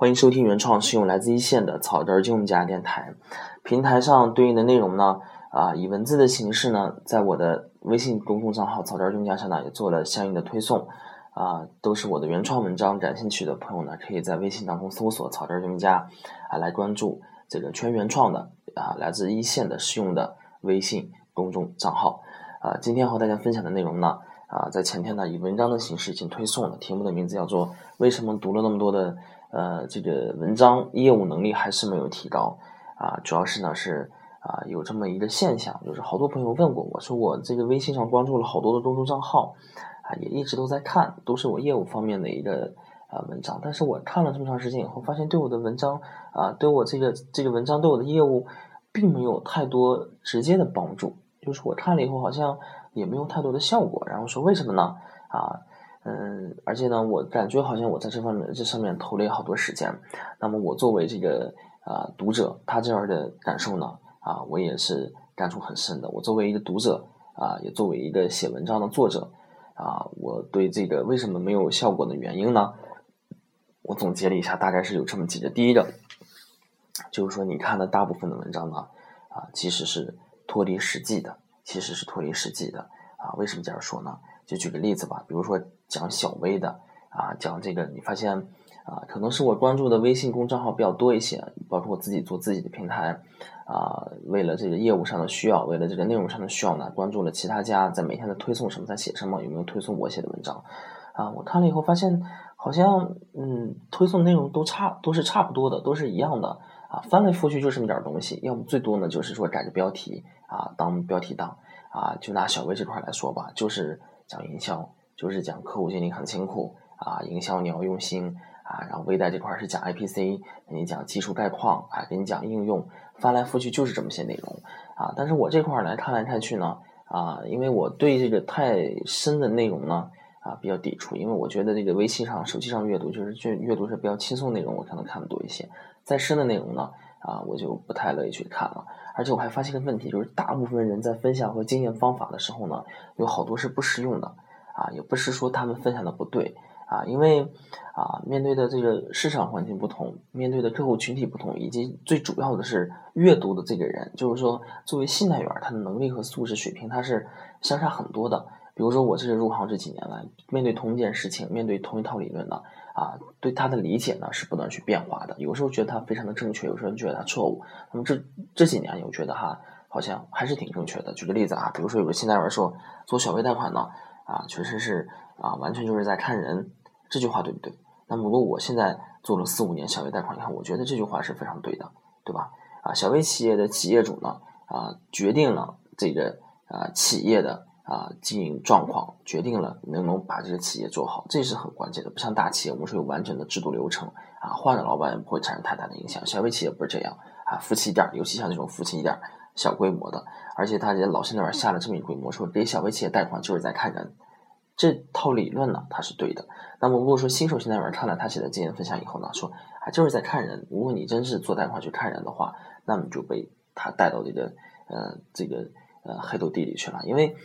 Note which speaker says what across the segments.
Speaker 1: 欢迎收听原创，是用来自一线的草根儿金融家电台。平台上对应的内容呢，啊，以文字的形式呢，在我的微信公众账号“草根儿金融家”上呢，也做了相应的推送。啊，都是我的原创文章，感兴趣的朋友呢，可以在微信当中搜索“草根儿金融家”，啊，来关注这个全原创的啊，来自一线的实用的微信公众账号。啊，今天和大家分享的内容呢，啊，在前天呢，以文章的形式已经推送了，题目的名字叫做“为什么读了那么多的”。呃，这个文章业务能力还是没有提高啊，主要是呢是啊有这么一个现象，就是好多朋友问过我说，我这个微信上关注了好多的公众账号啊，也一直都在看，都是我业务方面的一个啊文章，但是我看了这么长时间以后，发现对我的文章啊，对我这个这个文章对我的业务并没有太多直接的帮助，就是我看了以后好像也没有太多的效果，然后说为什么呢？啊？嗯，而且呢，我感觉好像我在这方面这上面投了好多时间。那么我作为这个啊读者，他这样的感受呢，啊，我也是感触很深的。我作为一个读者啊，也作为一个写文章的作者啊，我对这个为什么没有效果的原因呢？我总结了一下，大概是有这么几个。第一个就是说，你看的大部分的文章呢，啊，其实是脱离实际的，其实是脱离实际的啊。为什么这样说呢？就举个例子吧，比如说讲小微的啊，讲这个你发现啊，可能是我关注的微信公众号比较多一些，包括我自己做自己的平台啊，为了这个业务上的需要，为了这个内容上的需要呢，关注了其他家在每天的推送什么，在写什么，有没有推送我写的文章啊？我看了以后发现，好像嗯，推送内容都差，都是差不多的，都是一样的啊，翻来覆去就这么点东西，要么最多呢就是说改个标题啊，当标题党啊，就拿小微这块来说吧，就是。讲营销就是讲客户经理很辛苦啊，营销你要用心啊，然后微贷这块是讲 IPC，给你讲技术概况啊，给你讲应用，翻来覆去就是这么些内容啊。但是我这块来看来看去呢啊，因为我对这个太深的内容呢啊比较抵触，因为我觉得这个微信上、手机上阅读就是阅阅读是比较轻松内容，我可能看的多一些。再深的内容呢啊，我就不太乐意去看了。而且我还发现个问题，就是大部分人在分享和经验方法的时候呢，有好多是不实用的，啊，也不是说他们分享的不对，啊，因为啊，面对的这个市场环境不同，面对的客户群体不同，以及最主要的是阅读的这个人，就是说作为信贷员，他的能力和素质水平他是相差很多的。比如说我这是入行这几年来，面对同一件事情，面对同一套理论呢。啊，对他的理解呢是不断去变化的，有时候觉得他非常的正确，有时候觉得他错误。那么这这几年，我觉得哈，好像还是挺正确的。举个例子啊，比如说有个信贷员说做小微贷款呢，啊，确实是啊，完全就是在看人，这句话对不对？那么如果我现在做了四五年小微贷款，你看，我觉得这句话是非常对的，对吧？啊，小微企业的企业主呢，啊，决定了这个啊企业的。啊，经营状况决定了能不能把这个企业做好，这是很关键的。不像大企业，我们说有完整的制度流程啊，换了老板也不会产生太大的影响。小微企业不是这样啊，夫妻店，尤其像这种夫妻店小规模的，而且他这老信那边下了这么一规模，说给小微企业贷款就是在看人，这套理论呢，它是对的。那么如果说新手信贷员看了他写的经验分享以后呢，说啊就是在看人，如果你真是做贷款去看人的话，那么就被他带到这个呃这个。呃，黑斗地里去了，因为，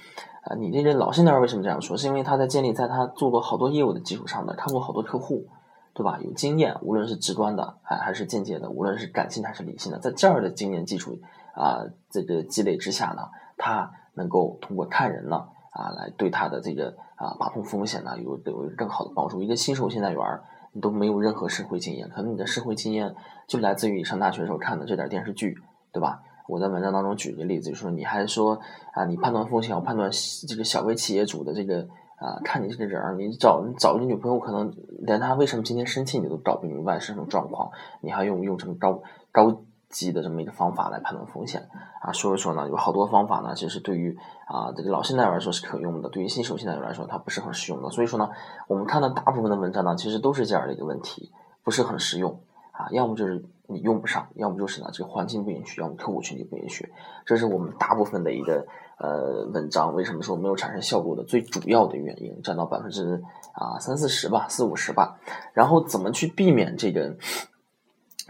Speaker 1: 啊，你这个老信贷员为什么这样说？是因为他在建立在他做过好多业务的基础上的，看过好多客户，对吧？有经验，无论是直观的，还还是间接的，无论是感性还是理性的，在这儿的经验基础啊，这个积累之下呢，他能够通过看人呢，啊，来对他的这个啊把控风险呢，有有更好的帮助。一个新手信贷员，你都没有任何社会经验，可能你的社会经验就来自于你上大学时候看的这点电视剧，对吧？我在文章当中举一个例子，就说你还说啊，你判断风险，要判断这个小微企业主的这个啊，看你这个人儿，你找你找你女朋友，可能连她为什么今天生气你都找不明白是什么状况，你还用用这么高高级的这么一个方法来判断风险啊？所以说呢，有好多方法呢，其实对于啊这个老信贷员来说是可用的，对于新手信贷员来说它不是很实用的。所以说呢，我们看到大部分的文章呢，其实都是这样的一个问题，不是很实用。啊，要么就是你用不上，要么就是呢这个环境不允许，要么客户群体不允许，这是我们大部分的一个呃文章为什么说没有产生效果的最主要的原因，占到百分之啊三四十吧，四五十吧。然后怎么去避免这个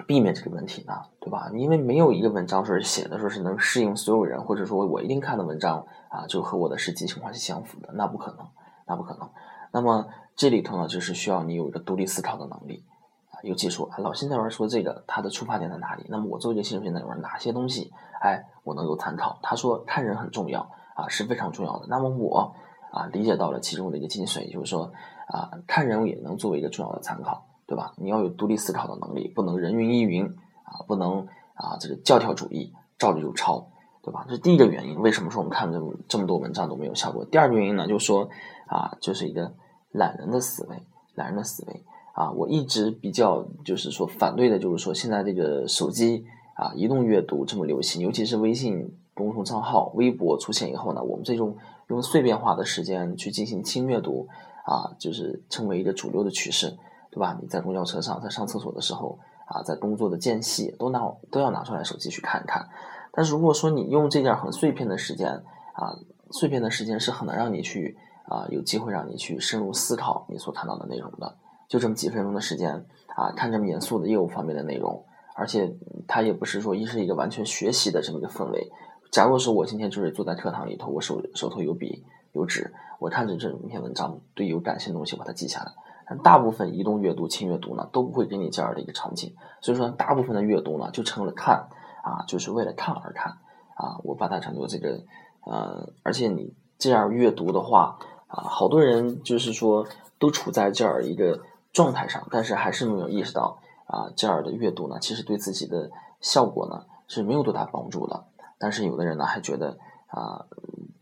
Speaker 1: 避免这个问题呢？对吧？因为没有一个文章说是写的说是能适应所有人，或者说我一定看的文章啊就和我的实际情况是相符的，那不可能，那不可能。那么这里头呢，就是需要你有一个独立思考的能力啊。尤其说老新在玩说这个，他的出发点在哪里？那么我作为一个新手在玩哪些东西？哎，我能够参考。他说看人很重要啊，是非常重要的。那么我啊理解到了其中的一个精髓，就是说啊看人也能作为一个重要的参考，对吧？你要有独立思考的能力，不能人云亦云啊，不能啊这个教条主义照着就抄，对吧？这是第一个原因。为什么说我们看这么这么多文章都没有效果？第二个原因呢，就是说啊就是一个懒人的思维，懒人的思维。啊，我一直比较就是说反对的，就是说现在这个手机啊，移动阅读这么流行，尤其是微信公众账号、微博出现以后呢，我们这种用碎片化的时间去进行轻阅读啊，就是成为一个主流的趋势，对吧？你在公交车上，在上厕所的时候啊，在工作的间隙，都拿都要拿出来手机去看一看。但是如果说你用这点很碎片的时间啊，碎片的时间是很难让你去啊，有机会让你去深入思考你所看到的内容的。就这么几分钟的时间啊，看这么严肃的业务方面的内容，而且它也不是说一是一个完全学习的这么一个氛围。假如说我今天就是坐在课堂里头，我手手头有笔有纸，我看着这篇文章，对有感兴趣的东西把它记下来。但大部分移动阅读、轻阅读呢，都不会给你这样的一个场景。所以说，大部分的阅读呢，就成了看啊，就是为了看而看啊。我把它称作这个呃，而且你这样阅读的话啊，好多人就是说都处在这样一个。状态上，但是还是没有意识到啊，这样的阅读呢，其实对自己的效果呢是没有多大帮助的。但是有的人呢还觉得啊，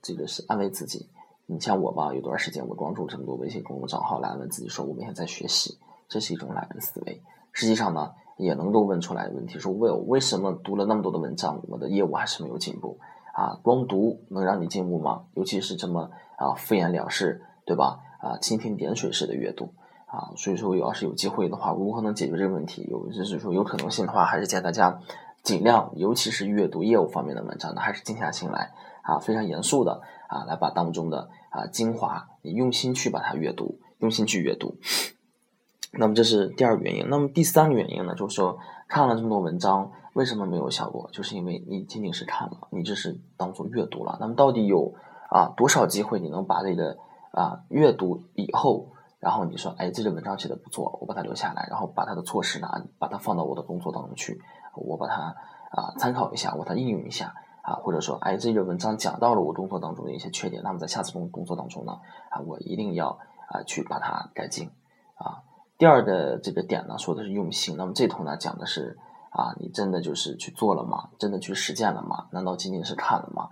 Speaker 1: 这个是安慰自己。你像我吧，有段时间我关注这么多微信公众账号来问自己，说我每天在学习，这是一种懒人思维。实际上呢，也能够问出来问题，说为为什么读了那么多的文章，我的业务还是没有进步啊？光读能让你进步吗？尤其是这么啊敷衍了事，对吧？啊蜻蜓点水式的阅读。啊，所以说，要是有机会的话，如何能解决这个问题？有就是说，有可能性的话，还是建议大家尽量，尤其是阅读业务方面的文章呢，还是静下心来啊，非常严肃的啊，来把当中的啊精华，你用心去把它阅读，用心去阅读。那么这是第二个原因。那么第三个原因呢，就是说看了这么多文章，为什么没有效果？就是因为你仅仅是看了，你这是当做阅读了。那么到底有啊多少机会你能把这个啊阅读以后？然后你说，哎，这个文章写的不错，我把它留下来，然后把它的措施呢，把它放到我的工作当中去，我把它啊参考一下，我把它应用一下啊，或者说，哎，这个文章讲到了我工作当中的一些缺点，那么在下次工工作当中呢，啊，我一定要啊去把它改进啊。第二个这个点呢，说的是用心，那么这头呢讲的是啊，你真的就是去做了吗？真的去实践了吗？难道仅仅是看了吗？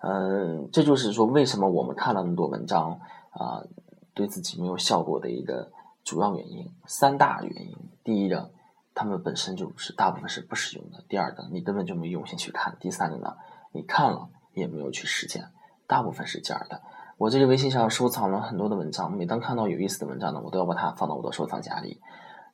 Speaker 1: 嗯，这就是说为什么我们看了那么多文章啊。对自己没有效果的一个主要原因，三大原因。第一个，他们本身就是大部分是不实用的；第二个，你根本就没用心去看；第三个呢，你看了也没有去实践，大部分是这样的。我这个微信上收藏了很多的文章，每当看到有意思的文章呢，我都要把它放到我的收藏夹里。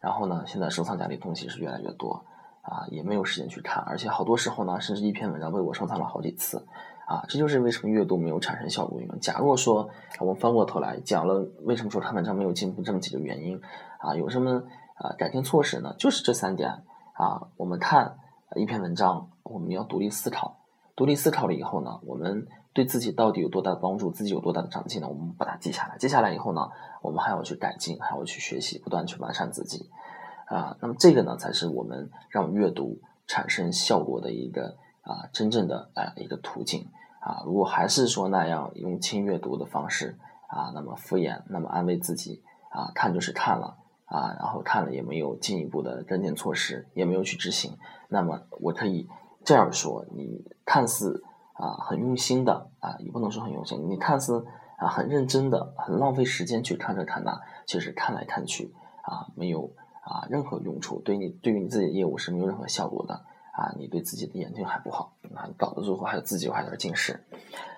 Speaker 1: 然后呢，现在收藏夹里东西是越来越多，啊，也没有时间去看，而且好多时候呢，甚至一篇文章被我收藏了好几次。啊，这就是为什么阅读没有产生效果原因。假如说我们翻过头来讲了为什么说看文章没有进步这么几个原因，啊，有什么啊改进措施呢？就是这三点啊。我们看一篇文章，我们要独立思考，独立思考了以后呢，我们对自己到底有多大的帮助，自己有多大的长进呢？我们把它记下来，记下来以后呢，我们还要去改进，还要去学习，不断去完善自己啊。那么这个呢，才是我们让阅读产生效果的一个。啊，真正的啊一个途径啊，如果还是说那样用轻阅读的方式啊，那么敷衍，那么安慰自己啊，看就是看了啊，然后看了也没有进一步的跟进措施，也没有去执行，那么我可以这样说，你看似啊很用心的啊，也不能说很用心，你看似啊很认真的，很浪费时间去看这看那，其实看来看去啊没有啊任何用处，对你对于你自己的业务是没有任何效果的。啊，你对自己的眼睛还不好啊，搞得最后还有自己还有点近视。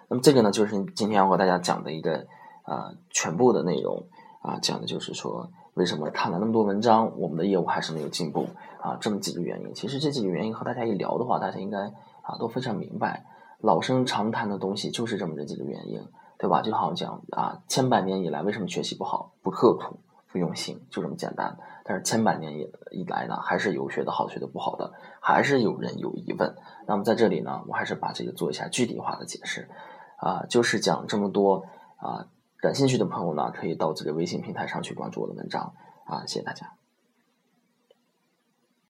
Speaker 1: 那么这个呢，就是今天要和大家讲的一个啊全部的内容啊，讲的就是说为什么看了那么多文章，我们的业务还是没有进步啊，这么几个原因。其实这几个原因和大家一聊的话，大家应该啊都非常明白。老生常谈的东西就是这么这几个原因，对吧？就好像讲啊，千百年以来为什么学习不好？不刻苦。不用心，就这么简单。但是千百年以以来呢，还是有学的好，学的不好的，还是有人有疑问。那么在这里呢，我还是把这个做一下具体化的解释。啊，就是讲这么多啊，感兴趣的朋友呢，可以到这个微信平台上去关注我的文章。啊，谢谢大家。